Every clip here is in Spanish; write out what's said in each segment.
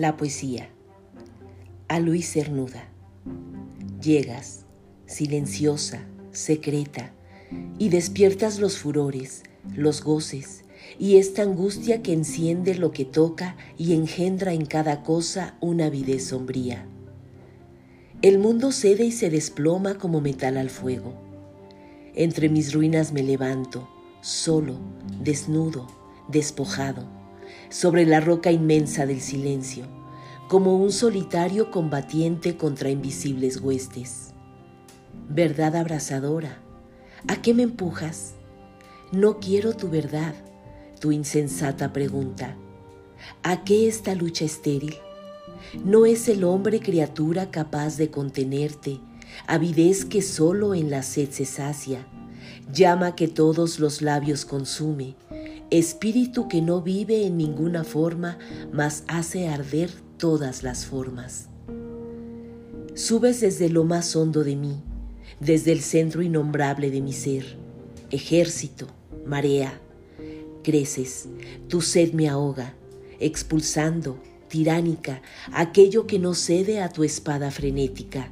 La poesía. A Luis Cernuda. Llegas, silenciosa, secreta, y despiertas los furores, los goces, y esta angustia que enciende lo que toca y engendra en cada cosa una avidez sombría. El mundo cede y se desploma como metal al fuego. Entre mis ruinas me levanto, solo, desnudo, despojado sobre la roca inmensa del silencio, como un solitario combatiente contra invisibles huestes. Verdad abrazadora, ¿a qué me empujas? No quiero tu verdad, tu insensata pregunta. ¿A qué esta lucha estéril? ¿No es el hombre criatura capaz de contenerte, avidez que solo en la sed se sacia, llama que todos los labios consume, espíritu que no vive en ninguna forma, mas hace arder todas las formas. Subes desde lo más hondo de mí, desde el centro innombrable de mi ser, ejército, marea. Creces, tu sed me ahoga, expulsando, tiránica, aquello que no cede a tu espada frenética.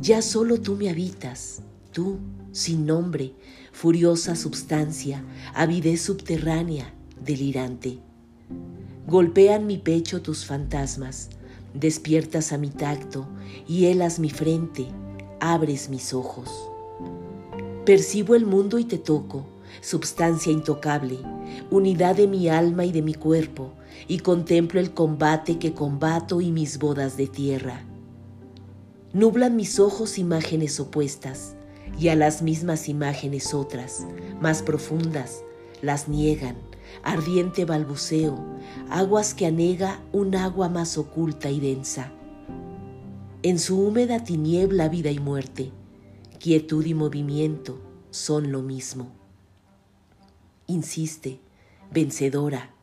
Ya solo tú me habitas, tú, sin nombre, furiosa substancia, avidez subterránea, delirante. Golpean mi pecho tus fantasmas, despiertas a mi tacto y helas mi frente, abres mis ojos. Percibo el mundo y te toco, substancia intocable, unidad de mi alma y de mi cuerpo, y contemplo el combate que combato y mis bodas de tierra. Nublan mis ojos imágenes opuestas, y a las mismas imágenes otras, más profundas, las niegan, ardiente balbuceo, aguas que anega un agua más oculta y densa. En su húmeda tiniebla vida y muerte, quietud y movimiento son lo mismo. Insiste, vencedora,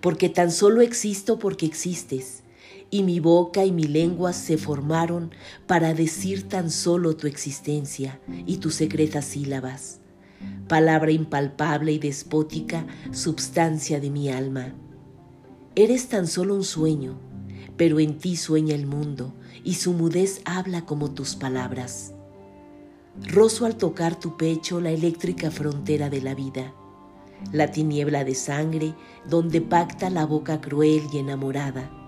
porque tan solo existo porque existes, y mi boca y mi lengua se formaron para decir tan solo tu existencia y tus secretas sílabas, palabra impalpable y despótica, substancia de mi alma. Eres tan solo un sueño, pero en ti sueña el mundo y su mudez habla como tus palabras. Rozo al tocar tu pecho la eléctrica frontera de la vida, la tiniebla de sangre donde pacta la boca cruel y enamorada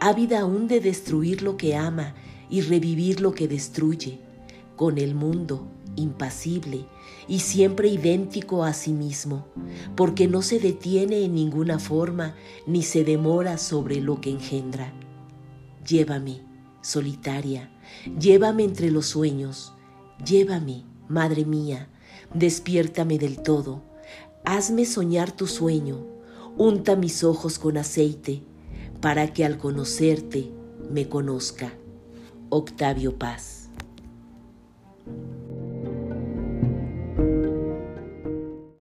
ávida aún de destruir lo que ama y revivir lo que destruye, con el mundo impasible y siempre idéntico a sí mismo, porque no se detiene en ninguna forma ni se demora sobre lo que engendra. Llévame, solitaria, llévame entre los sueños, llévame, Madre mía, despiértame del todo, hazme soñar tu sueño, unta mis ojos con aceite, para que al conocerte me conozca. Octavio Paz.